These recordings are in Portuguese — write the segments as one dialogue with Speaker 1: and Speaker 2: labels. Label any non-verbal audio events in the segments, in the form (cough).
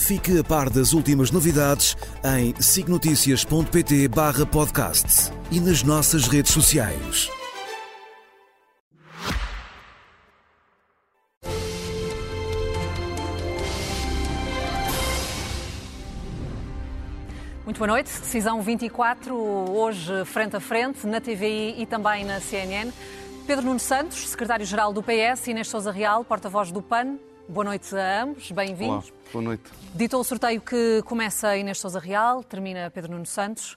Speaker 1: Fique a par das últimas novidades em signoticias.pt barra podcast e nas nossas redes sociais.
Speaker 2: Muito boa noite. Decisão 24, hoje frente a frente, na TVI e também na CNN. Pedro Nuno Santos, secretário-geral do PS, Inês Souza Real, porta-voz do PAN. Boa noite a ambos, bem-vindos.
Speaker 3: Boa noite.
Speaker 2: Ditou o sorteio que começa Inês Souza Real, termina Pedro Nuno Santos.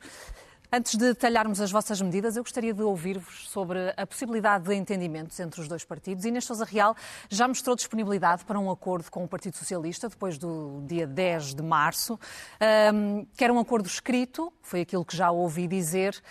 Speaker 2: Antes de detalharmos as vossas medidas, eu gostaria de ouvir-vos sobre a possibilidade de entendimentos entre os dois partidos. Inês Sousa Real já mostrou disponibilidade para um acordo com o Partido Socialista depois do dia 10 de março. Um, quer um acordo escrito, foi aquilo que já ouvi dizer.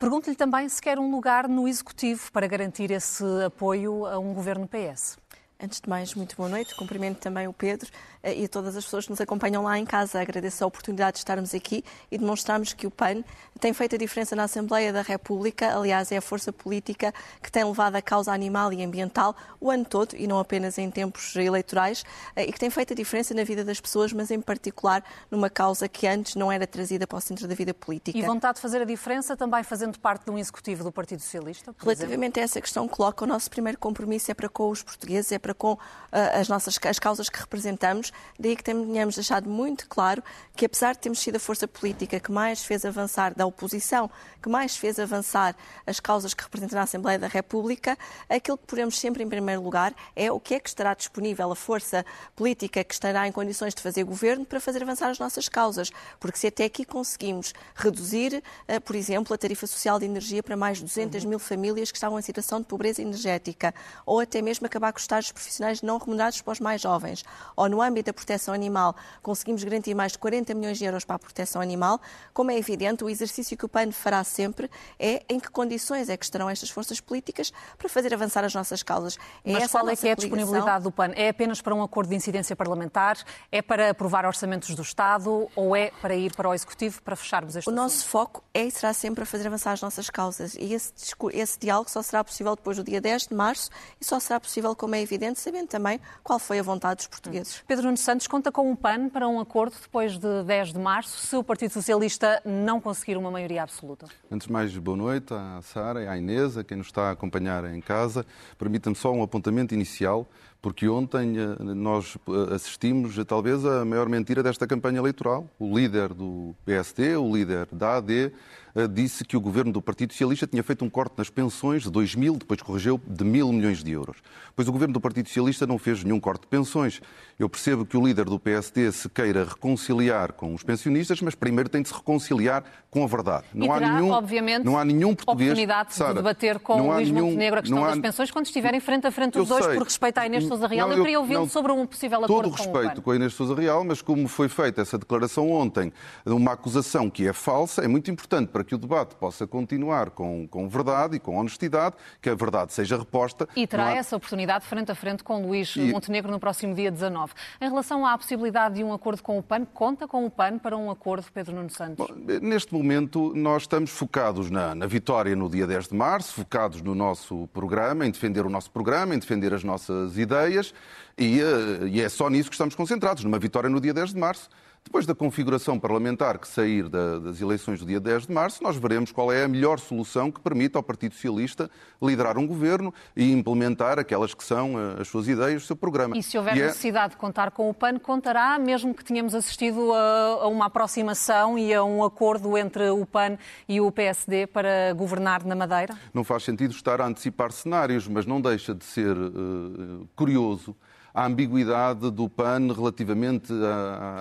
Speaker 2: Pergunto-lhe também se quer um lugar no Executivo para garantir esse apoio a um governo PS.
Speaker 4: Antes de mais, muito boa noite. Cumprimento também o Pedro eh, e a todas as pessoas que nos acompanham lá em casa. Agradeço a oportunidade de estarmos aqui e demonstrarmos que o PAN tem feito a diferença na Assembleia da República. Aliás, é a força política que tem levado a causa animal e ambiental o ano todo e não apenas em tempos eleitorais eh, e que tem feito a diferença na vida das pessoas, mas em particular numa causa que antes não era trazida para o centro da vida política.
Speaker 2: E vontade de fazer a diferença também fazendo parte de um executivo do Partido Socialista?
Speaker 4: Relativamente
Speaker 2: exemplo?
Speaker 4: a essa questão, coloca o nosso primeiro compromisso é para com os portugueses, é para com uh, as nossas as causas que representamos. Daí que tenhamos deixado muito claro que, apesar de termos sido a força política que mais fez avançar da oposição, que mais fez avançar as causas que representam na Assembleia da República, aquilo que poremos sempre em primeiro lugar é o que é que estará disponível a força política que estará em condições de fazer governo para fazer avançar as nossas causas. Porque se até aqui conseguimos reduzir, uh, por exemplo, a tarifa social de energia para mais de 200 mil famílias que estavam em situação de pobreza energética, ou até mesmo acabar com os estágios profissionais não remunerados para os mais jovens, ou no âmbito da proteção animal conseguimos garantir mais de 40 milhões de euros para a proteção animal, como é evidente, o exercício que o PAN fará sempre é em que condições é que estarão estas forças políticas para fazer avançar as nossas causas.
Speaker 2: É Mas qual é que é a disponibilidade do PAN? É apenas para um acordo de incidência parlamentar? É para aprovar orçamentos do Estado? Ou é para ir para o Executivo para fecharmos este
Speaker 4: O
Speaker 2: assunto?
Speaker 4: nosso foco é e será sempre a fazer avançar as nossas causas. E esse, esse diálogo só será possível depois do dia 10 de março e só será possível, como é evidente, sabendo também qual foi a vontade dos portugueses.
Speaker 2: Pedro Nuno Santos conta com um PAN para um acordo depois de 10 de março, se o Partido Socialista não conseguir uma maioria absoluta.
Speaker 3: Antes de mais, boa noite à Sara e à Inês, a quem nos está a acompanhar em casa. Permita-me só um apontamento inicial, porque ontem eh, nós eh, assistimos a, talvez a maior mentira desta campanha eleitoral. O líder do PSD, o líder da AD, eh, disse que o governo do Partido Socialista tinha feito um corte nas pensões de 2 mil, depois corrigiu, de mil milhões de euros. Pois o governo do Partido Socialista não fez nenhum corte de pensões. Eu percebo que o líder do PSD se queira reconciliar com os pensionistas, mas primeiro tem de se reconciliar com a verdade.
Speaker 2: Não e terá, há nenhum, obviamente,
Speaker 3: não há nenhum português.
Speaker 2: oportunidade
Speaker 3: Sara,
Speaker 2: de debater com o Luís
Speaker 3: nenhum,
Speaker 2: Montenegro a questão
Speaker 3: há,
Speaker 2: das pensões quando estiverem frente a frente os dois,
Speaker 3: sei,
Speaker 2: por respeito à Inês Sousa Real.
Speaker 3: não,
Speaker 2: eu queria ouvi-lo sobre um possível acordo
Speaker 3: todo
Speaker 2: com
Speaker 3: o respeito com a Inês Sousa Real, mas como foi feita essa declaração ontem, uma acusação que é falsa, é muito importante para que o debate possa continuar com, com verdade e com honestidade, que a verdade seja reposta.
Speaker 2: E terá
Speaker 3: há...
Speaker 2: essa oportunidade frente a frente com Luís
Speaker 3: E-
Speaker 2: Montenegro no próximo dia 19. Em relação à possibilidade de um acordo com o PAN, conta com o PAN para um acordo, Pedro Nuno Santos?
Speaker 3: Bom, neste momento, nós estamos focados na, na vitória no dia 10 de março, focados no nosso programa, em defender o nosso programa, em defender as nossas ideias, e, eh, e é só nisso que estamos concentrados, numa vitória no dia 10 de março. Depois da configuração parlamentar que sair da- das eleições do dia 10 de março, nós veremos qual é a melhor solução que permita ao Partido Socialista liderar um governo e implementar aquelas que são eh, as suas ideias, o seu programa.
Speaker 2: E se houver
Speaker 3: é-
Speaker 2: necessidade de contar com o PAN, contará, mesmo que tenhamos assistido a, a uma aproximação e a um acordo entre o PAN e o PSD para governar na Madeira?
Speaker 3: Não faz sentido estar a antecipar cenários, mas não deixa de ser eh, curioso a ambiguidade do PAN relativamente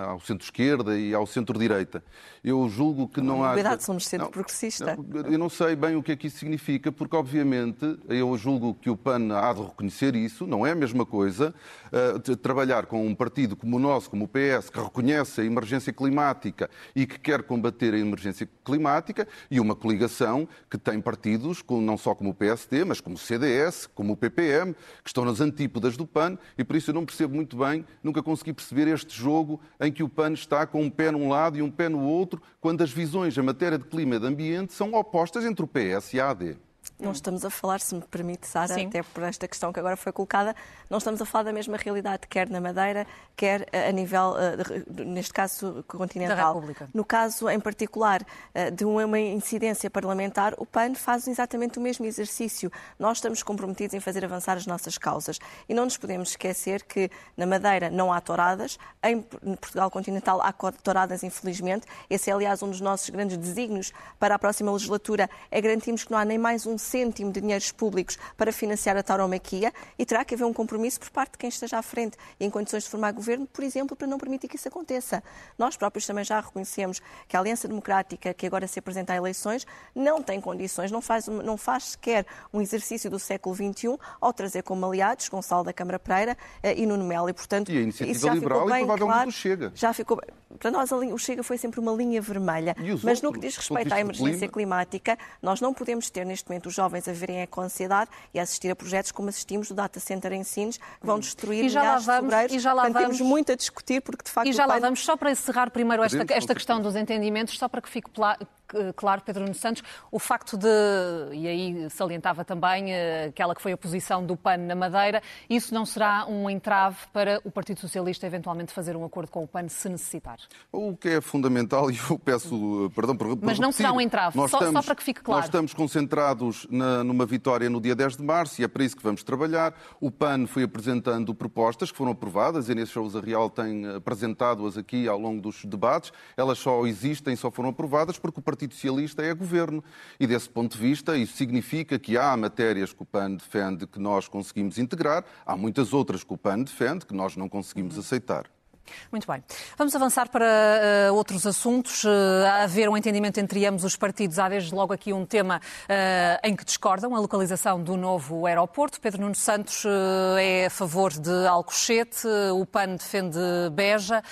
Speaker 3: ao centro-esquerda e ao centro-direita. Eu julgo que não,
Speaker 4: há.
Speaker 3: Ambiguidade
Speaker 4: somos centro-progressista.
Speaker 3: Eu não sei bem o que é que isso significa, porque, obviamente, eu julgo que o PAN há de reconhecer isso, não é a mesma coisa uh, trabalhar com um partido como o nosso, como o PS, que reconhece a emergência climática e que quer combater a emergência climática, e uma coligação que tem partidos, não só como o PSD, mas como o CDS, como o PPM, que estão nas antípodas do PAN, e por isso eu não percebo muito bem, nunca consegui perceber este jogo em que o PAN está com um pé num lado e um pé no outro, quando as visões em matéria de clima e de ambiente são opostas entre o PS e a AD.
Speaker 4: Não estamos a falar, se me permite, Sara, até por esta questão que agora foi colocada, não estamos a falar da mesma realidade, quer na Madeira, quer eh, a nível, eh, neste caso, continental. No caso, em particular, eh, de uma incidência parlamentar, o PAN faz exatamente o mesmo exercício. Nós estamos comprometidos em fazer avançar as nossas causas. E não nos podemos esquecer que na Madeira não há touradas, em Portugal continental há touradas, infelizmente. Esse é, aliás, um dos nossos grandes desígnios para a próxima legislatura, é garantirmos que não há nem mais um cêntimo de dinheiros públicos para financiar a tauromaquia e terá que haver um compromisso por parte de quem esteja à frente e em condições de formar governo, por exemplo, para não permitir que isso aconteça. Nós próprios também já reconhecemos que a Aliança Democrática, que agora se apresenta a eleições, não tem condições, não faz, não faz sequer um exercício do século XXI ao trazer como aliados Gonçalo da Câmara Pereira eh, e Nuno Melo.
Speaker 3: E,
Speaker 4: portanto,
Speaker 3: e a iniciativa isso já liberal ficou bem e provavelmente claro, o Chega.
Speaker 4: Já ficou, para nós, o Chega foi sempre uma linha vermelha. Mas outros, no que diz respeito à emergência climática, nós não podemos ter neste momento os jovens a verem com ansiedade e a assistir a projetos como assistimos do Data Center em Sines, que vão destruir
Speaker 2: e já
Speaker 4: milhares
Speaker 2: lá vamos,
Speaker 4: de sobreiros.
Speaker 2: E já lá
Speaker 4: Portanto,
Speaker 2: vamos.
Speaker 4: temos muito a discutir, porque de facto.
Speaker 2: E já lá
Speaker 4: pai...
Speaker 2: vamos, só para encerrar primeiro esta, esta questão dos entendimentos, só para que fique claro, Pedro Nunes Santos, o facto de, e aí salientava também eh, aquela que foi a posição do PAN na Madeira, isso não será um entrave para o Partido Socialista eventualmente fazer um acordo com o PAN se necessitar?
Speaker 3: O que é fundamental, (laughs) e eu peço eh, perdão por, por
Speaker 2: Mas não
Speaker 3: repetir,
Speaker 2: será um entrave, só,
Speaker 3: estamos,
Speaker 2: só, para que fique claro.
Speaker 3: Nós estamos concentrados na, numa vitória no dia 10 de março e é para isso que vamos trabalhar. O PAN foi apresentando propostas que foram aprovadas, a Inês Sousa Real tem apresentado-as aqui ao longo dos debates. Elas só existem, só foram aprovadas porque o Partido Socialista é governo. E desse ponto de vista, isso significa que há matérias que o PAN defende que nós conseguimos integrar, há muitas outras que o PAN defende que nós não conseguimos aceitar.
Speaker 2: Muito bem. Vamos avançar para uh, outros assuntos. Uh, a haver um entendimento entre ambos os partidos. Há desde logo aqui um tema uh, em que discordam, a localização do novo aeroporto. Pedro Nuno Santos é a favor de Alcochete, o PAN defende Beja.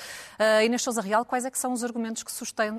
Speaker 2: Inês Sousa Real, quais é que são os argumentos que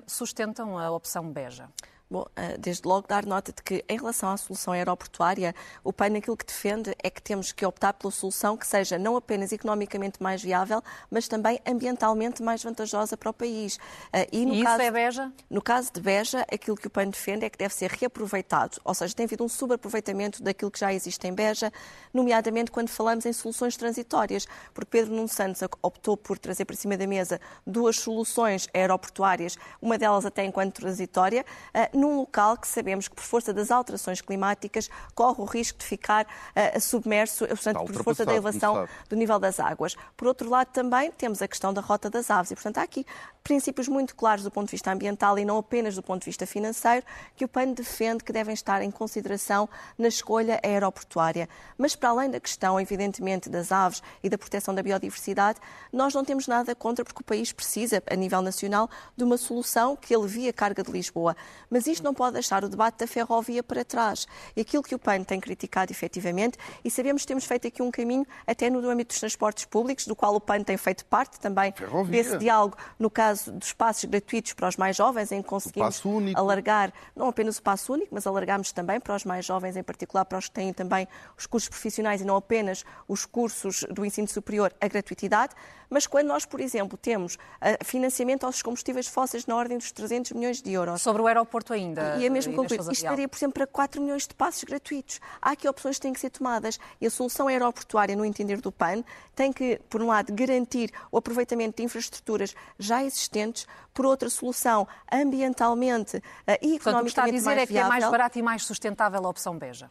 Speaker 2: sustentam a opção Beja?
Speaker 4: Bom, eh, desde logo dar nota de que, em relação à solução aeroportuária, o PAN aquilo que defende é que temos que optar pela solução que seja não apenas economicamente mais viável, mas também ambientalmente mais vantajosa para o país.
Speaker 2: Eh, e, no e caso, isso é Beja?
Speaker 4: No caso de Beja, aquilo que o PAN defende é que deve ser reaproveitado, ou seja, tem havido um subaproveitamento daquilo que já existe em Beja, nomeadamente quando falamos em soluções transitórias, porque Pedro Nuno Santos optou por trazer para cima da mesa duas soluções aeroportuárias, uma delas até enquanto transitória, eh, num local que sabemos que, por força das alterações climáticas, corre o risco de ficar uh, submerso, portanto, por força da elevação do nível das águas. Por outro lado, também temos a questão da rota das aves. E, portanto, há aqui princípios muito claros do ponto de vista ambiental e não apenas do ponto de vista financeiro, que o PAN defende que devem estar em consideração na escolha aeroportuária. Mas, para além da questão, evidentemente, das aves e da proteção da biodiversidade, nós não temos nada contra, porque o país precisa, a nível nacional, de uma solução que alivie a carga de Lisboa. Mas isto não pode deixar o debate da ferrovia para trás. E aquilo que o PAN tem criticado efetivamente, e sabemos que temos feito aqui um caminho até no âmbito dos transportes públicos, do qual o PAN tem feito parte também ferrovia. desse diálogo, no caso dos passos gratuitos para os mais jovens, em que conseguimos alargar não apenas o passo único, mas alargamos também para os mais jovens, em particular para os que têm também os cursos profissionais e não apenas os cursos do ensino superior, a gratuitidade. Mas quando nós, por exemplo, temos uh, financiamento aos combustíveis fósseis na ordem dos 300 milhões de euros.
Speaker 2: Sobre o aeroporto ainda.
Speaker 4: E é mesmo concluir. Isto daria, por exemplo, para 4 milhões de passos gratuitos. Há aqui opções que têm que ser tomadas. E a solução aeroportuária, no entender do PAN, tem que, por um lado, garantir o aproveitamento de infraestruturas já existentes, por outra solução, ambientalmente uh, e economicamente
Speaker 2: Portanto, o que está a dizer é que
Speaker 4: viável.
Speaker 2: é mais barato e mais sustentável a opção Beja.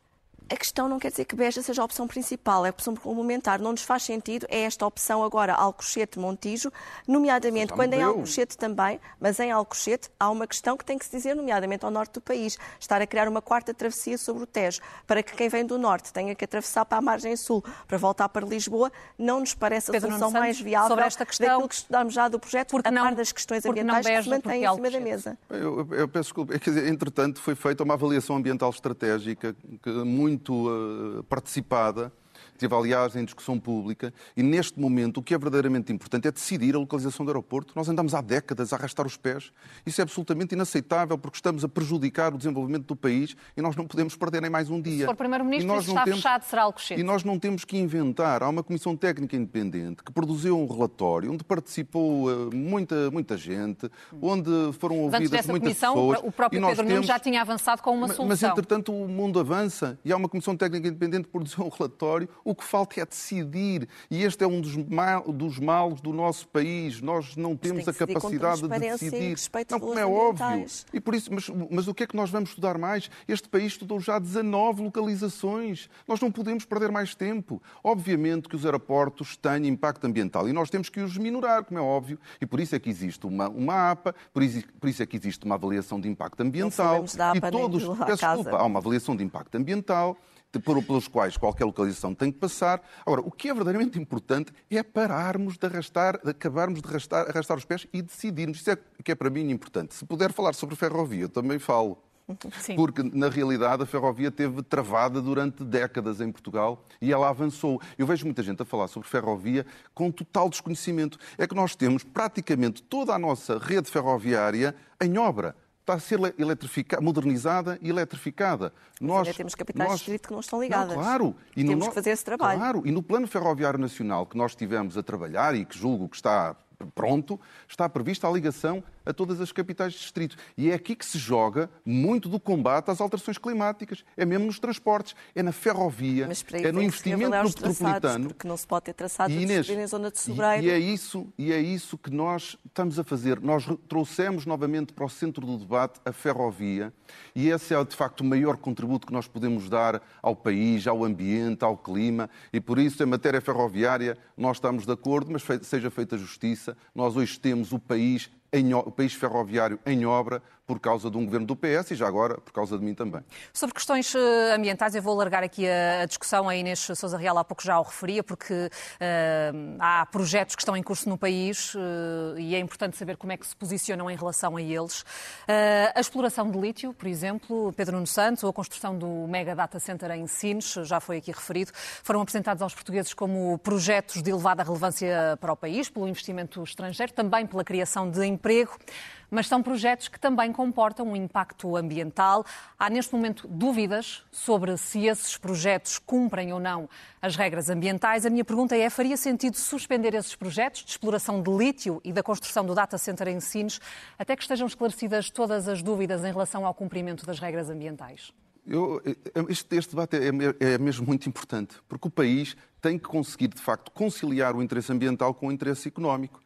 Speaker 4: A questão não quer dizer que Beja seja a opção principal, é a opção complementar. Não nos faz sentido é esta opção agora Alcochete-Montijo, nomeadamente quando em Alcochete também, mas em Alcochete há uma questão que tem que se dizer, nomeadamente ao norte do país, estar a criar uma quarta travessia sobre o Tejo, para que quem vem do norte tenha que atravessar para a margem sul para voltar para Lisboa, não nos parece a Pedro solução mais viável sobre esta questão, daquilo que estudamos já do projeto, porque a não, par das questões ambientais que se mantêm em cima da mesa.
Speaker 3: Eu, eu peço desculpa, (laughs) quer dizer, entretanto foi feita uma avaliação ambiental estratégica muito muito uh, participada Teve, aliás, em discussão pública e, neste momento, o que é verdadeiramente importante é decidir a localização do aeroporto. Nós andamos há décadas a arrastar os pés. Isso é absolutamente inaceitável porque estamos a prejudicar o desenvolvimento do país e nós não podemos perder nem mais um dia. Se
Speaker 2: for Primeiro-Ministro, está temos... fechado, será Alcochete.
Speaker 3: E nós não temos que inventar. Há uma Comissão Técnica Independente que produziu um relatório onde participou uh, muita, muita gente, onde foram ouvidas
Speaker 2: dessa
Speaker 3: muitas
Speaker 2: comissão,
Speaker 3: pessoas.
Speaker 2: O próprio Pedro temos... Nuno já tinha avançado com uma
Speaker 3: mas,
Speaker 2: solução.
Speaker 3: Mas, entretanto, o mundo avança e há uma Comissão Técnica Independente que produziu um relatório. O que falta é decidir. E este é um dos, mal, dos males do nosso país. Nós não temos a capacidade de decidir.
Speaker 4: Não,
Speaker 3: como é óbvio. E por isso, mas, mas o que é que nós vamos estudar mais? Este país estudou já 19 localizações. Nós não podemos perder mais tempo. Obviamente que os aeroportos têm impacto ambiental e nós temos que os minorar, como é óbvio. E por isso é que existe uma, uma APA, por isso, por isso é que existe uma avaliação de impacto ambiental.
Speaker 4: e todos,
Speaker 3: peço desculpa, há uma avaliação de impacto ambiental pelos quais qualquer localização tem que passar. Agora, o que é verdadeiramente importante é pararmos de arrastar, de acabarmos de arrastar, arrastar os pés e decidirmos. Isso é que é para mim importante. Se puder falar sobre ferrovia, eu também falo. (laughs) Sim. Porque, na realidade, a ferrovia teve travada durante décadas em Portugal e ela avançou. Eu vejo muita gente a falar sobre ferrovia com total desconhecimento. É que nós temos praticamente toda a nossa rede ferroviária em obra está a ser eletrificada, modernizada e eletrificada.
Speaker 4: Nós temos capitais nós... de distrito que não estão ligadas.
Speaker 3: Não, claro.
Speaker 4: E temos no... que fazer esse trabalho.
Speaker 3: Claro. E no Plano Ferroviário Nacional que nós tivemos a trabalhar e que julgo que está pronto, está prevista a ligação a todas as capitais de distrito. E é aqui que se joga muito do combate às alterações climáticas. É mesmo nos transportes, é na ferrovia, é no investimento no metropolitano.
Speaker 4: Porque não se pode ter traçado
Speaker 3: e Inês,
Speaker 4: em zona de sobreiro.
Speaker 3: E, é isso, e é isso que nós estamos a fazer. Nós trouxemos novamente para o centro do debate a ferrovia e esse é, de facto, o maior contributo que nós podemos dar ao país, ao ambiente, ao clima. E por isso, em matéria ferroviária, nós estamos de acordo, mas seja feita justiça. Nós hoje temos o país em, o país ferroviário em obra por causa de um governo do PS e já agora por causa de mim também.
Speaker 2: Sobre questões eh, ambientais, eu vou largar aqui a, discussão. A Inês Sousa Real há pouco já o referia, porque uh, há projetos que estão em curso no país uh, e é importante saber como é que se posicionam em relação a eles. Uh, a exploração de lítio, por exemplo, Pedro Nuno Santos, ou a construção do Mega Data Center em Sines, já foi aqui referido, foram apresentados aos portugueses como projetos de elevada relevância para o país, pelo investimento estrangeiro, também pela criação de emprego mas são projetos que também comportam um impacto ambiental. Há neste momento dúvidas sobre se esses projetos cumprem ou não as regras ambientais. A minha pergunta é: faria sentido suspender esses projetos de exploração de lítio e da construção do data center em Sines até que estejam esclarecidas todas as dúvidas em relação ao cumprimento das regras ambientais?
Speaker 3: Eu, este, este, debate é, é, mesmo muito importante, porque o país tem que conseguir, de facto, conciliar o interesse ambiental com o interesse económico.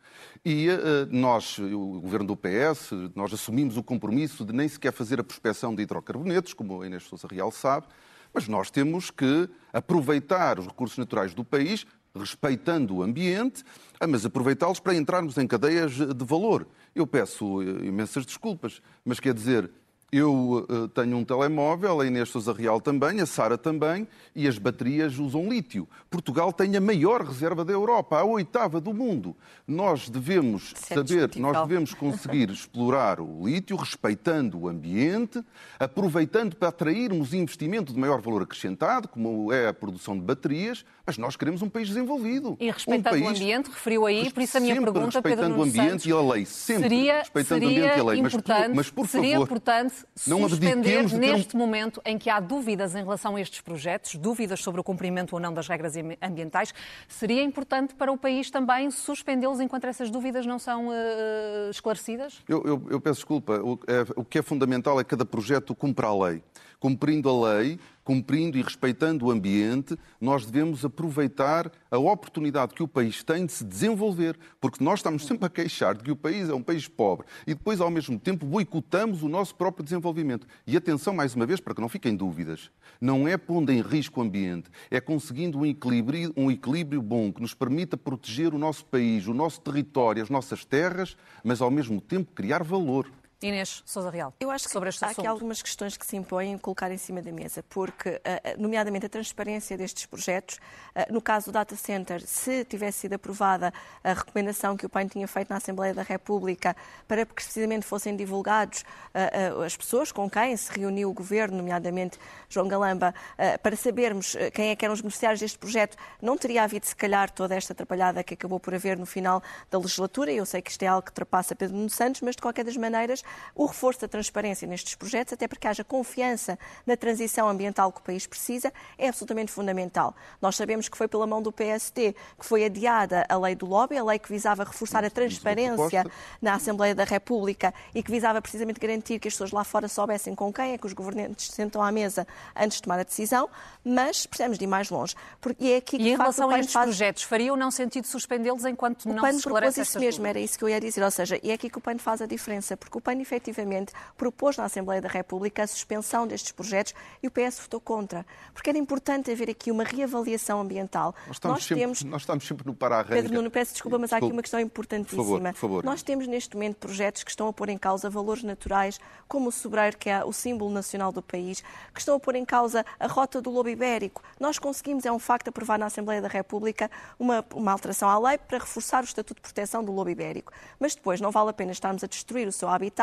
Speaker 3: E uh, nós, o governo do PS, nós assumimos o compromisso de nem sequer fazer a prospecção de hidrocarbonetos, como a Inês Sousa Real sabe, mas nós temos que aproveitar os recursos naturais do país, respeitando o ambiente, ah, mas aproveitá-los para entrarmos em cadeias de valor. Eu peço eh, imensas desculpas, mas quer dizer, eu uh, tenho um telemóvel, a Inês Sousa Real também, a Sara também, e as baterias usam lítio. Portugal tem a maior reserva da Europa, a oitava do mundo. Nós devemos é saber, nós devemos conseguir (laughs) explorar o lítio, respeitando o ambiente, aproveitando para atrairmos investimento de maior valor acrescentado, como é a produção de baterias, mas nós queremos um país desenvolvido.
Speaker 2: E respeitando um país... o ambiente, referiu aí, por isso a minha pergunta,
Speaker 3: respeitando
Speaker 2: Pedro
Speaker 3: o ambiente
Speaker 2: Santos,
Speaker 3: e a lei, sempre
Speaker 2: seria,
Speaker 3: respeitando
Speaker 2: seria
Speaker 3: o ambiente e a lei.
Speaker 2: Mas, por,
Speaker 3: mas, por
Speaker 2: seria
Speaker 3: favor,
Speaker 2: importante
Speaker 3: não
Speaker 2: suspender neste
Speaker 3: um...
Speaker 2: momento em que há dúvidas em relação a estes projetos, dúvidas sobre o cumprimento ou não das regras ambientais, seria importante para o país também suspendê-los enquanto essas dúvidas não são uh, esclarecidas?
Speaker 3: Eu, eu, eu, peço desculpa. O, é, o que é fundamental é que cada projeto cumpra a lei cumprindo a lei, cumprindo e respeitando o ambiente, nós devemos aproveitar a oportunidade que o país tem de se desenvolver, porque nós estamos sempre a queixar de que o país é um país pobre e depois, ao mesmo tempo, boicotamos o nosso próprio desenvolvimento. E atenção, mais uma vez, para que não fiquem dúvidas, não é pondo em risco o ambiente, é conseguindo um equilíbrio, um equilíbrio bom que nos permita proteger o nosso país, o nosso território, as nossas terras, mas ao mesmo tempo criar valor.
Speaker 2: Inês Sousa Real.
Speaker 4: Eu acho que
Speaker 2: sobre este
Speaker 4: há
Speaker 2: assunto.
Speaker 4: aqui algumas questões que se impõem colocar em cima da mesa, porque, eh, nomeadamente, a transparência destes projetos. eh, No caso do Data Center, se tivesse sido aprovada a recomendação que o PAN tinha feito na Assembleia da República para que precisamente fossem divulgados eh, eh, as pessoas com quem se reuniu o Governo, nomeadamente João Galamba, eh, para sabermos eh, quem é que eram os beneficiários deste projeto, não teria havido, se calhar, toda esta atrapalhada que acabou por haver no final da legislatura. Eu sei que isto é algo que ultrapassa Pedro Nuno Santos, mas, de qualquer das maneiras, o reforço da transparência nestes projetos, até porque haja confiança na transição ambiental que o país precisa, é absolutamente fundamental. Nós sabemos que foi pela mão do PSD que foi adiada a lei do lobby, a lei que visava reforçar a transparência na Assembleia da República e que visava precisamente garantir que as pessoas lá fora soubessem com quem é que os governantes se sentam à mesa antes de tomar a decisão, mas precisamos de ir mais longe. Porque é aqui que,
Speaker 2: E em relação a estes
Speaker 4: faz-
Speaker 2: projetos, faria ou não sentido suspendê-los enquanto
Speaker 4: o
Speaker 2: não
Speaker 4: PAN
Speaker 2: se esclarece
Speaker 4: isso mesmo,
Speaker 2: dúvidas?
Speaker 4: era isso que eu ia dizer. Ou seja, e é aqui que o PAN faz a diferença, porque o PAN efetivamente propôs na Assembleia da República a suspensão destes projetos e o PS votou contra. Porque era importante haver aqui uma reavaliação ambiental.
Speaker 3: Nós estamos, sempre,
Speaker 4: temos.
Speaker 3: nós estamos sempre no para-arranca.
Speaker 4: Pedro Nuno, peço desculpa, mas há aqui uma questão importantíssima.
Speaker 3: Por favor, por favor.
Speaker 4: Nós temos neste momento projetos que estão a pôr em causa valores naturais, como o sobreiro, que é o símbolo nacional do país, que estão a pôr em causa a rota do lobo ibérico. Nós conseguimos, é um facto, aprovar na Assembleia da República uma, uma alteração à lei para reforçar o Estatuto de Proteção do Lobo Ibérico. Mas depois não vale a pena estarmos a destruir o seu habitat,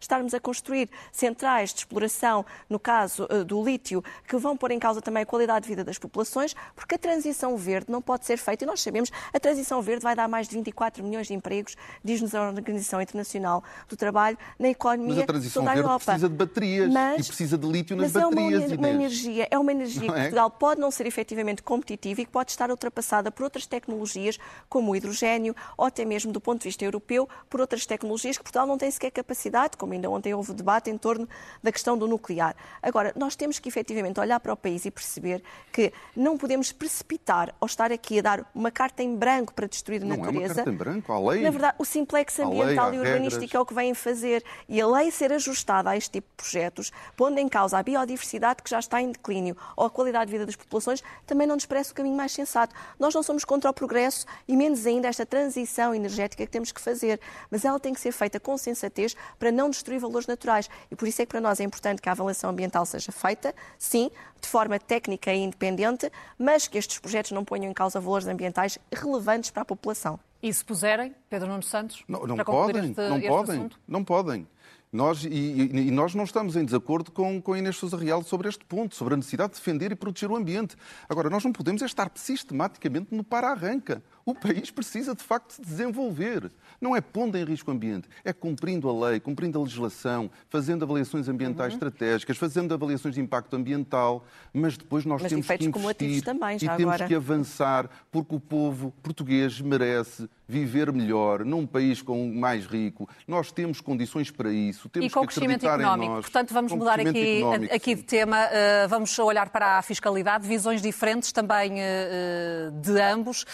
Speaker 4: estarmos a construir centrais de exploração, no caso eh, do lítio, que vão pôr em causa também a qualidade de vida das populações, porque a transição verde não pode ser feita, e nós sabemos, a transição verde vai dar mais de 24 milhões de empregos, diz-nos a Organização Internacional do Trabalho, na economia
Speaker 3: Mas a transição
Speaker 4: toda a
Speaker 3: verde
Speaker 4: Europa.
Speaker 3: precisa de baterias
Speaker 4: Mas-
Speaker 3: e precisa de lítio nas
Speaker 4: mas
Speaker 3: baterias,
Speaker 4: é uma, uma energia, é uma energia
Speaker 3: Não
Speaker 4: que
Speaker 3: é?
Speaker 4: Portugal pode não ser efetivamente competitiva e que pode estar ultrapassada por outras tecnologias, como o hidrogênio, ou até mesmo do ponto de vista europeu, por outras tecnologias que Portugal não tem sequer capacidade, como ainda ontem houve debate em torno da questão do nuclear. Agora, nós temos que efetivamente olhar para o país e perceber que não podemos precipitar ou estar aqui a dar uma carta em branco para destruir a
Speaker 3: Não é uma
Speaker 4: natureza.
Speaker 3: carta em branco, há lei.
Speaker 4: Na verdade, o simplex
Speaker 3: lei,
Speaker 4: ambiental
Speaker 3: há
Speaker 4: e urbanístico
Speaker 3: regras.
Speaker 4: é o que vêm fazer. E a lei ser ajustada a este tipo de projetos, pondo em causa a biodiversidade que já está em declínio ou a qualidade de vida das populações, também não nos parece o caminho mais sensato. Nós não somos contra o progresso e menos ainda esta transição energética que temos que fazer, mas ela tem que ser feita com sensatez para não destruir valores naturais. E por isso é que para nós é importante que a avaliação ambiental seja feita, sim, de forma técnica e independente, mas que estes projetos não ponham em causa valores ambientais relevantes para a população.
Speaker 2: E se puserem, Pedro Nuno Santos,
Speaker 3: Não, não
Speaker 2: para
Speaker 3: podem,
Speaker 2: este,
Speaker 3: não
Speaker 2: este
Speaker 3: podem,
Speaker 2: assunto?
Speaker 3: não podem. Nós, e, e- e nós não estamos em desacordo com, com a Inês Sousa Real sobre este ponto, sobre a necessidade de defender e proteger o ambiente. Agora, nós não podemos é estar sistematicamente no para-arranca. O país precisa, de facto, se desenvolver. Não é pondo em risco o ambiente, é cumprindo a lei, cumprindo a legislação, fazendo avaliações ambientais
Speaker 4: Uhum.
Speaker 3: estratégicas, fazendo avaliações de impacto ambiental, mas depois nós
Speaker 4: Mas
Speaker 3: temos que
Speaker 4: efeitos cumulativos
Speaker 3: investir
Speaker 4: também,
Speaker 3: e
Speaker 4: já
Speaker 3: temos
Speaker 4: agora.
Speaker 3: que avançar, porque o povo português merece viver melhor num país com mais rico. Nós temos condições para isso. Temos
Speaker 2: E com o
Speaker 3: que
Speaker 2: crescimento económico.
Speaker 3: nós.
Speaker 2: Portanto, vamos mudar aqui, aqui de tema. Uh, vamos olhar para a fiscalidade, visões diferentes também uh, de ambos. Uh,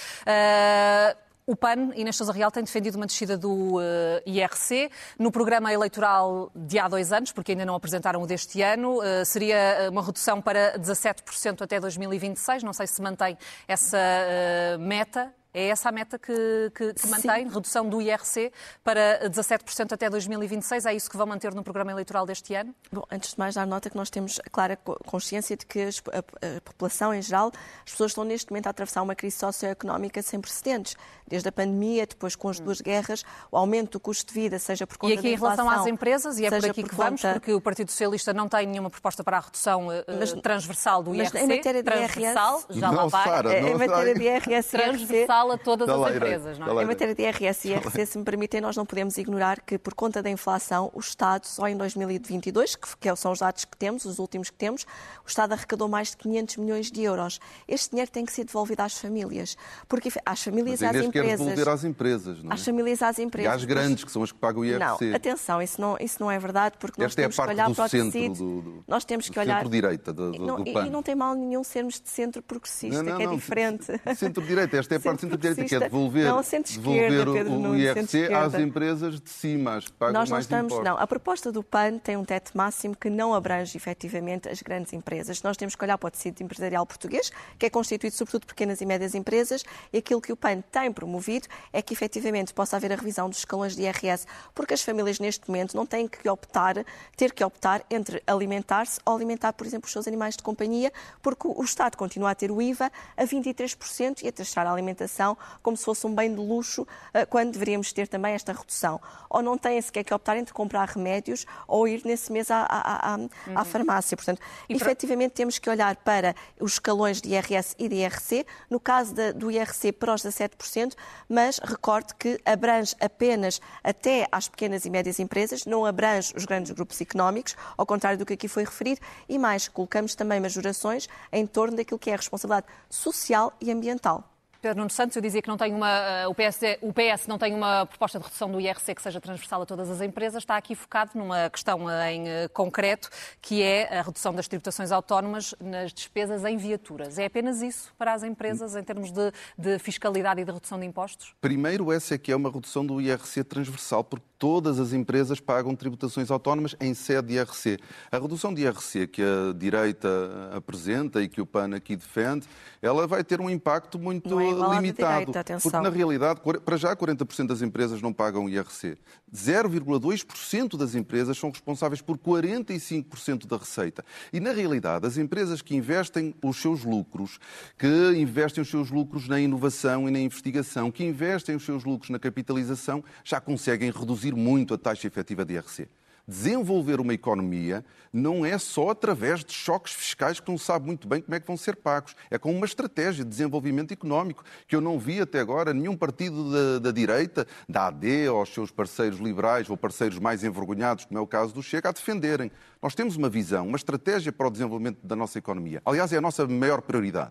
Speaker 2: o PAN, Inês Sousa Real, tem defendido uma descida do uh, IRC. No programa eleitoral de há dois anos, porque ainda não apresentaram o deste ano, uh, seria uma redução para 17% até 2026. Não sei se mantém essa uh, meta. É essa a meta que, que, que mantém? Redução do IRC para 17% até 2026? É isso que vão manter no programa eleitoral deste ano?
Speaker 4: Bom, antes de mais, dar nota que nós temos a clara co- consciência de que a, a população em geral, as pessoas estão neste momento a atravessar uma crise socioeconómica sem precedentes. Desde a pandemia, depois com as duas guerras, o aumento do custo de vida, seja por conta
Speaker 2: E aqui
Speaker 4: da
Speaker 2: em relação
Speaker 4: inflação,
Speaker 2: às empresas, e é por aqui
Speaker 4: por
Speaker 2: que vamos,
Speaker 4: conta-
Speaker 2: porque o Partido Socialista não tem nenhuma proposta para a redução eh,
Speaker 4: Mas-
Speaker 2: transversal do
Speaker 4: mas
Speaker 2: IRC.
Speaker 4: em matéria de
Speaker 2: transversal,
Speaker 4: IRS
Speaker 2: já lá
Speaker 3: Não,
Speaker 2: vai.
Speaker 3: Sara,
Speaker 4: Eh,
Speaker 3: não
Speaker 4: em matéria de IRS IRC,
Speaker 2: Transversal transversal a todas as empresas, não é?
Speaker 4: Em matéria de IRS e IRC, se me permitem, nós não podemos ignorar que, por conta da inflação, o Estado, só em 2022, que são os dados que temos, os últimos que temos, o Estado arrecadou mais de 500 milhões de euros. Este dinheiro tem que ser devolvido às famílias, porque às famílias e às empresas.
Speaker 3: Quer devolver às empresas, não é?
Speaker 4: Às famílias e às empresas.
Speaker 3: E às grandes, que são as que pagam o IRC.
Speaker 4: Não, atenção, isso não, isso não é verdade, porque nós Esta temos é a parte que olhar do para o
Speaker 3: centro
Speaker 4: tecido.
Speaker 3: Do, do,
Speaker 4: nós temos que olhar.
Speaker 3: Centro-direita do, do,
Speaker 4: não,
Speaker 3: do
Speaker 4: E não tem mal nenhum sermos de centro progressista,
Speaker 3: não, não,
Speaker 4: que é
Speaker 3: não,
Speaker 4: diferente.
Speaker 3: Centro-direita, esta é a (laughs) parte centro-direita, que é devolver,
Speaker 4: não,
Speaker 3: devolver o, o IRC às empresas de cima, as que pagam
Speaker 4: nós não estamos,
Speaker 3: impostos.
Speaker 4: Não, a proposta do PAN tem um teto máximo que não abrange efetivamente as grandes empresas. Nós temos que olhar para o tecido empresarial português, que é constituído sobretudo de pequenas e médias empresas, e aquilo que o PAN tem promovido é que efetivamente possa haver a revisão dos escalões de IRS, porque as famílias neste momento não têm que optar, ter que optar entre alimentar-se ou alimentar, por exemplo, os seus animais de companhia, porque o Estado continua a ter o IVA a 23% e a taxar a alimentação como se fosse um bem de luxo, eh, quando deveríamos ter também esta redução. Ou não têm sequer que optar entre comprar remédios ou ir nesse mês à, à, à, à farmácia. Portanto, e efetivamente para... temos que olhar para os escalões de IRS e de IRC, no caso da, do IRC para os 17%, mas recorde que abrange apenas até às pequenas e médias empresas, não abrange os grandes grupos económicos, ao contrário do que aqui foi referido, e mais, colocamos também majorações em torno daquilo que é a responsabilidade social e ambiental.
Speaker 2: Pedro Nuno Santos, eu dizia que não tem uma, eh, o, PS, o PS não tem uma proposta de redução do IRC que seja transversal a todas as empresas, está aqui focado numa questão em eh, concreto, que é a redução das tributações autónomas nas despesas em viaturas. É apenas isso para as empresas em termos de, de fiscalidade e de redução de impostos?
Speaker 3: Primeiro, essa é que é uma redução do IRC transversal, porque todas as empresas pagam tributações autónomas em sede de IRC. A redução de IRC que a direita apresenta e que o PAN aqui defende, ela vai ter um impacto muito
Speaker 4: é
Speaker 3: limitado.
Speaker 4: Direita,
Speaker 3: porque, na realidade, para já 40% das empresas não pagam IRC. 0,2% das empresas são responsáveis por 45% da receita. E, na realidade, as empresas que investem os seus lucros, que investem os seus lucros na inovação e na investigação, que investem os seus lucros na capitalização, já conseguem reduzir reduzir muito a taxa efetiva de IRC. Desenvolver uma economia não é só através de choques fiscais que não sabe muito bem como é que vão ser pagos. É com uma estratégia de desenvolvimento económico que eu não vi até agora nenhum partido da, da direita, da AD ou os seus parceiros liberais ou parceiros mais envergonhados, como é o caso do Chega, a defenderem. Nós temos uma visão, uma estratégia para o desenvolvimento da nossa economia. Aliás, é a nossa maior prioridade.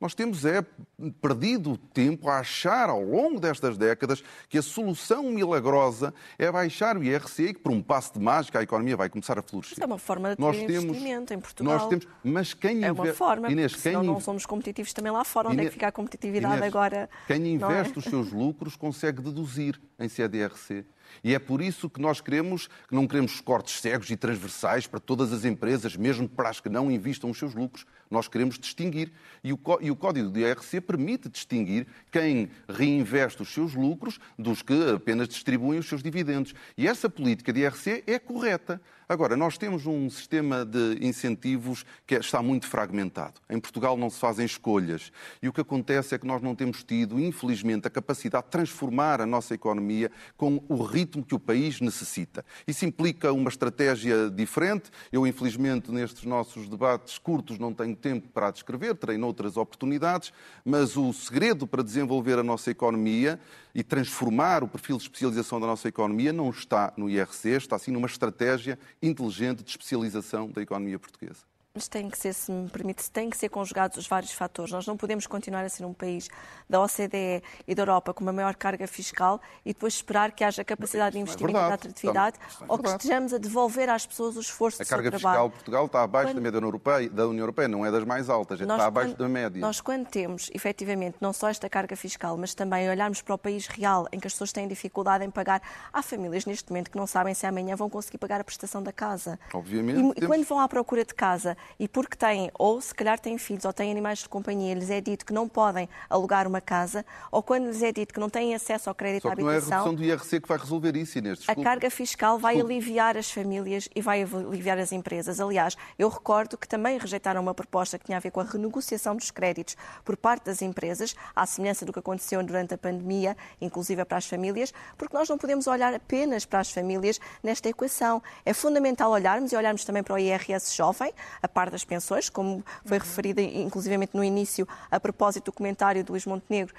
Speaker 3: Nós temos é perdido tempo a achar ao longo destas décadas que a solução milagrosa é baixar o IRC e que por um passo de mágica a economia vai começar a florescer.
Speaker 4: Isso é uma forma de nós ter temos, investimento em Portugal.
Speaker 3: Nós temos, mas quem
Speaker 4: é uma forma,
Speaker 3: Inês,
Speaker 4: quem senão não somos competitivos também lá fora. Onde Inês, é que fica a competitividade Inês, agora?
Speaker 3: Quem é? investe é? os seus lucros consegue deduzir em CDRC. E é por isso que nós queremos, que não queremos cortes cegos e transversais para todas as empresas, mesmo para as que não investam os seus lucros. Nós queremos distinguir. E o, e o Código de IRC permite distinguir quem reinveste os seus lucros dos que apenas distribuem os seus dividendos. E essa política de IRC é correta. Agora, nós temos um sistema de incentivos que está muito fragmentado. Em Portugal não se fazem escolhas. E o que acontece é que nós não temos tido, infelizmente, a capacidade de transformar a nossa economia com o ritmo que o país necessita. Isso implica uma estratégia diferente. Eu, infelizmente, nestes nossos debates curtos não tenho tempo para a descrever, terei noutras oportunidades, mas o segredo para desenvolver a nossa economia e transformar o perfil de especialização da nossa economia não está no IRC, está sim numa estratégia inteligente de especialização da economia portuguesa.
Speaker 4: Mas tem que ser, se me permite, tem que ser conjugados os vários fatores. Nós não podemos continuar a ser um país da OCDE e da Europa com uma maior carga fiscal e depois esperar que haja capacidade de é investimento é e de atratividade é ou que estejamos a devolver às pessoas o esforço do
Speaker 3: seu trabalho. A carga fiscal de Portugal está abaixo quando... da média Europeia, da União Europeia, não é das mais altas, nós, está abaixo
Speaker 4: quando,
Speaker 3: da média.
Speaker 4: Nós, quando temos, efetivamente, não só esta carga fiscal, mas também olharmos para o país real em que as pessoas têm dificuldade em pagar, há famílias neste momento que não sabem se amanhã vão conseguir pagar a prestação da casa.
Speaker 3: Obviamente.
Speaker 4: E, e quando vão à procura de casa e porque têm, ou se calhar têm filhos, ou têm animais de companhia, lhes é dito que não podem alugar uma casa, ou quando lhes é dito que não têm acesso ao crédito
Speaker 3: Só
Speaker 4: à habitação.
Speaker 3: não é a redução do IRC que vai resolver isso, Inês.
Speaker 4: Desculpe. A carga fiscal vai Desculpe. aliviar as famílias e vai aliviar as empresas. Aliás, eu recordo que também rejeitaram uma proposta que tinha a ver com a renegociação dos créditos por parte das empresas, à semelhança do que aconteceu durante a pandemia, inclusive para as famílias, porque nós não podemos olhar apenas para as famílias nesta equação. É fundamental olharmos e olharmos também para o IRS jovem, a par das pensões, como foi uhum. referida inclusivamente no início, a propósito do comentário do Luís Montenegro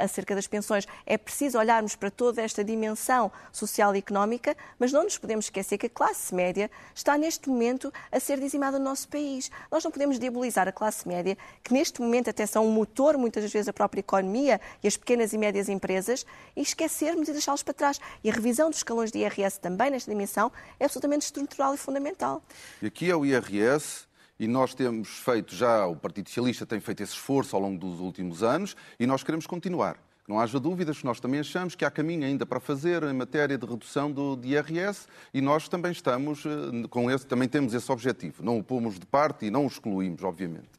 Speaker 4: acerca das pensões. É preciso olharmos para toda esta dimensão social e económica, mas não nos podemos esquecer que a classe média está neste momento a ser dizimada no nosso país. Nós não podemos diabolizar a classe média, que neste momento até são um motor, muitas vezes, da própria economia e as pequenas e médias empresas, e esquecermos e deixá-los para trás. E a revisão dos escalões de IRS também nesta dimensão é absolutamente estrutural e fundamental.
Speaker 3: E aqui é o IRS e nós temos feito já, o Partido Socialista tem feito esse esforço ao longo dos últimos anos e nós queremos continuar. Não haja dúvidas, nós também achamos que há caminho ainda para fazer em matéria de redução do IRS e nós também estamos eh, com esse, também temos esse objetivo. Não o pomos de parte e não o excluímos, obviamente.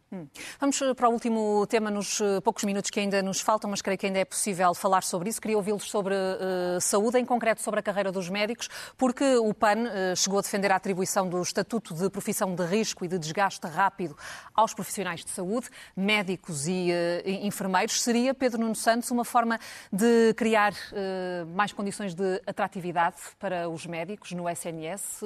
Speaker 2: Vamos eh, para o último tema nos eh, poucos minutos que ainda nos faltam, mas creio que ainda é possível falar sobre isso. Queria ouvi-los sobre uh, saúde, em concreto sobre a carreira dos médicos, porque o PAN uh, chegou a defender a atribuição do Estatuto de Profissão de Risco e de Desgaste Rápido aos profissionais de saúde, médicos e uh, enfermeiros. Seria, Pedro Nuno Santos, uma forma de criar mais condições de atratividade para os médicos no SNS,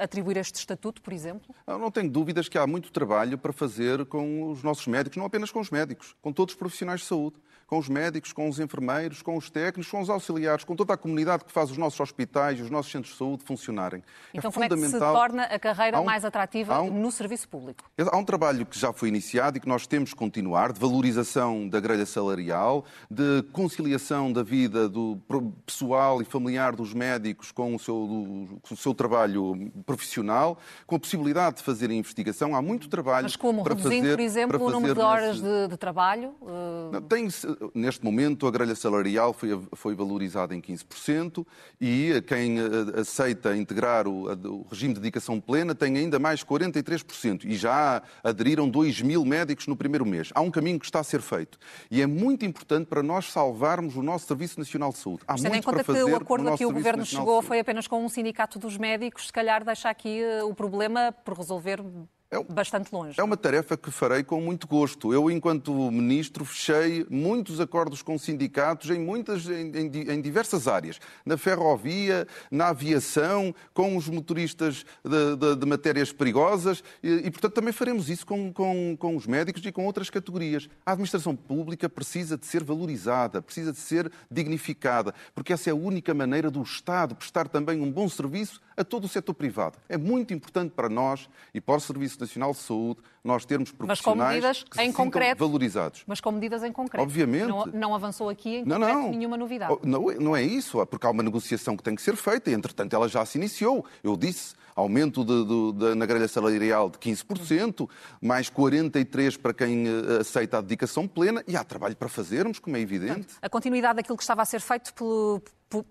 Speaker 2: atribuir este estatuto, por exemplo?
Speaker 3: Não tenho dúvidas que há muito trabalho para fazer com os nossos médicos, não apenas com os médicos, com todos os profissionais de saúde com os médicos, com os enfermeiros, com os técnicos, com os auxiliares, com toda a comunidade que faz os nossos hospitais e os nossos centros de saúde funcionarem.
Speaker 2: É então, é como fundamental... é que se torna a carreira um... mais atrativa um... no serviço público?
Speaker 3: Há um trabalho que já foi iniciado e que nós temos que continuar, de valorização da grelha salarial, de conciliação da vida do pessoal e familiar dos médicos com o seu, do, com o seu trabalho profissional, com a possibilidade de fazer a investigação. Há muito trabalho
Speaker 2: Mas como?
Speaker 3: para
Speaker 2: Reduzindo,
Speaker 3: fazer,
Speaker 2: por exemplo, o número de horas de, de trabalho?
Speaker 3: Uh... Tem, neste momento, a grelha salarial foi, foi valorizada em 15% e quem eh, aceita integrar o, o, regime de dedicação plena tem ainda mais 43%. E já aderiram 2 mil médicos no primeiro mês. Há um caminho que está a ser feito. E é muito importante para nós salvarmos o nosso Serviço Nacional de Saúde.
Speaker 2: Há Tendo em conta que o acordo a que o Governo chegou foi apenas com um sindicato dos médicos, se calhar deixa aqui eh, o problema por resolver é, bastante longe.
Speaker 3: É uma tarefa que farei com muito gosto. Eu, enquanto ministro, fechei muitos acordos com sindicatos em, muitas, em, em, em diversas áreas. Na ferrovia, na aviação, com os motoristas de, de, de matérias perigosas e, e, portanto, também faremos isso com, com, com os médicos e com outras categorias. A administração pública precisa de ser valorizada, precisa de ser dignificada, porque essa é a única maneira do Estado prestar também um bom serviço a todo o setor privado. É muito importante para nós e para o Serviço Nacional de Saúde nós termos profissionais que se concreto, valorizados.
Speaker 2: Mas com medidas em concreto.
Speaker 3: Obviamente.
Speaker 2: Não, não avançou aqui em não, não. nenhuma novidade.
Speaker 3: Oh, não, não é isso, porque há uma negociação que tem que ser feita e, entretanto, ela já se iniciou. Eu disse aumento de, de, de, na grelha salarial de 15%, mais 43% para quem eh, aceita a dedicação plena, e há trabalho para fazermos, como é evidente.
Speaker 2: A continuidade daquilo que estava a ser feito pelo,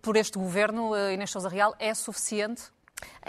Speaker 2: por, este governo, eh, Inês Sousa Real, é suficiente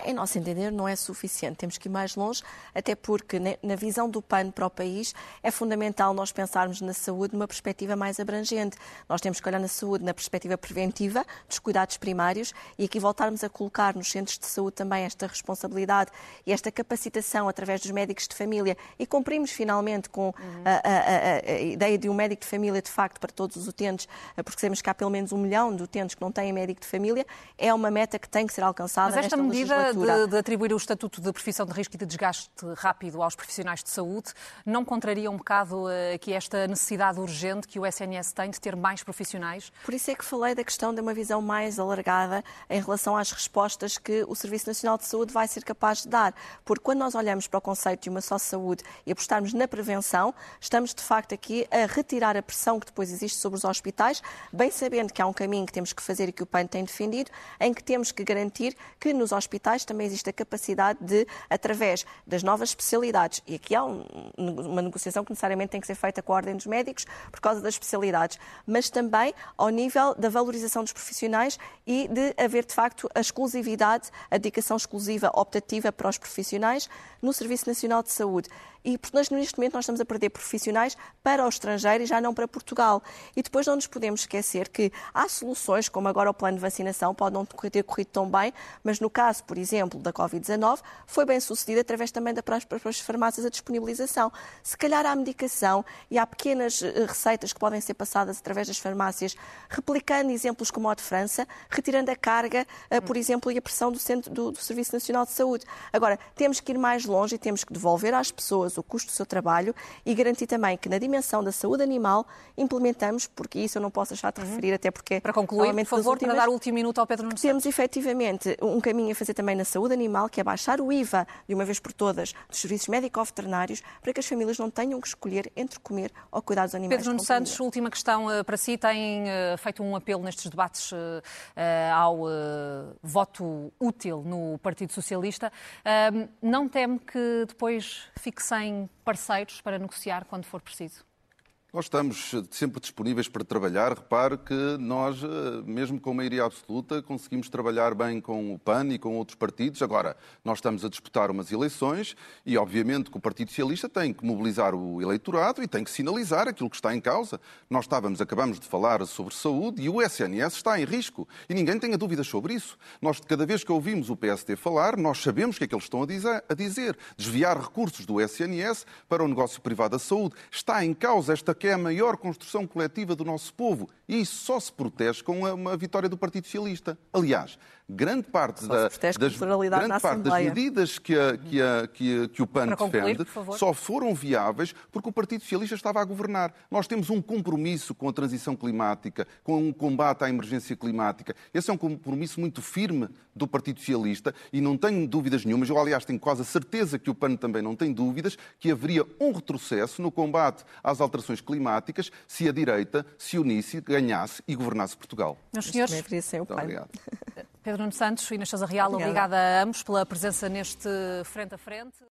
Speaker 4: em nosso entender, não é suficiente. Temos que ir mais longe, até porque, na visão do PAN para o país, é fundamental nós pensarmos na saúde numa perspectiva mais abrangente. Nós temos que olhar na saúde na perspectiva preventiva, dos cuidados primários, e aqui voltarmos a colocar nos centros de saúde também esta responsabilidade e esta capacitação através dos médicos de família. E cumprimos finalmente com uhum. a, a, a, a, ideia de um médico de família, de facto, para todos os utentes, porque sabemos que há pelo menos um milhão de utentes que não têm médico de família. É uma meta que tem que ser alcançada
Speaker 2: Mas
Speaker 4: esta
Speaker 2: medida medida de, de, atribuir o estatuto de profissão de risco e de desgaste rápido aos profissionais de saúde não contraria um bocado uh, aqui esta necessidade urgente que o SNS tem de ter mais profissionais?
Speaker 4: Por isso é que falei da questão de uma visão mais alargada em relação às respostas que o Serviço Nacional de Saúde vai ser capaz de dar. Porque quando nós olhamos para o conceito de uma só saúde e apostarmos na prevenção, estamos de facto aqui a retirar a pressão que depois existe sobre os hospitais, bem sabendo que há um caminho que temos que fazer e que o PAN tem defendido, em que temos que garantir que nos hospitais hospitais também existe a capacidade de, através das novas especialidades, e aqui há um, uma negociação que necessariamente tem que ser feita com a Ordem dos Médicos por causa das especialidades, mas também ao nível da valorização dos profissionais e de haver, de facto, a exclusividade, a dedicação exclusiva optativa para os profissionais no Serviço Nacional de Saúde. E, neste momento nós estamos a perder profissionais para o estrangeiro e já não para Portugal. E depois não nos podemos esquecer que há soluções, como agora o plano de vacinação, pode não ter corrido tão bem, mas no caso caso, por exemplo, da Covid-19, foi bem sucedido através também das próprias farmácias a disponibilização. Se calhar há medicação e há pequenas eh, receitas que podem ser passadas através das farmácias, replicando exemplos como o de França, retirando a carga, eh, por exemplo, e a pressão do, centro, do, do Serviço Nacional de Saúde. Agora, temos que ir mais longe e temos que devolver às pessoas o custo do seu trabalho e garantir também que na dimensão da saúde animal implementamos, porque isso eu não posso deixar de uhum. referir, até porque...
Speaker 2: Para concluir, por favor, últimas, para dar o último minuto ao Pedro Nunes
Speaker 4: Temos efetivamente um caminho a fazer também na saúde animal, que é baixar o IVA de uma vez por todas dos serviços médico-veterinários, para que as famílias não tenham que escolher entre comer ou cuidar dos animais.
Speaker 2: Pedro Nunes Santos, última questão uh, para si. Tem uh, feito um apelo nestes debates uh, ao voto útil no Partido Socialista. não teme que depois fique sem parceiros para negociar quando for preciso?
Speaker 3: Nós estamos sempre disponíveis para trabalhar. Repare que nós, eh, mesmo com maioria absoluta, conseguimos trabalhar bem com o PAN e com outros partidos. Agora, nós estamos a disputar umas eleições e, obviamente, que o Partido Socialista tem que mobilizar o eleitorado e tem que sinalizar aquilo que está em causa. Nós estávamos, acabamos de falar sobre saúde e o SNS está em risco. E ninguém tenha dúvidas sobre isso. Nós, cada vez que ouvimos o PSD falar, nós sabemos o que é que eles estão a dizer. Desviar recursos do SNS para o negócio privado da saúde. Está em causa esta que é a maior construção coletiva do nosso povo. E isso só se protege com uma vitória do Partido Socialista. Aliás, grande parte, da, das, grande parte das medidas que, a, que, a, que, a, que o PAN concluir, defende só foram viáveis porque o Partido Socialista estava a governar. Nós temos um compromisso com a transição climática, com um combate à emergência climática. Esse é um compromisso muito firme do Partido Socialista e não tenho dúvidas nenhumas, eu aliás tenho quase a certeza que o PAN também não tem dúvidas, que haveria um retrocesso no combate às alterações climáticas se a direita se unisse, ganhasse e governasse Portugal.
Speaker 2: Meus senhores,
Speaker 4: Muito obrigado. (laughs)
Speaker 2: Pedro Nuno Santos e Inês Real, obrigada. obrigada a ambos pela presença neste frente a frente.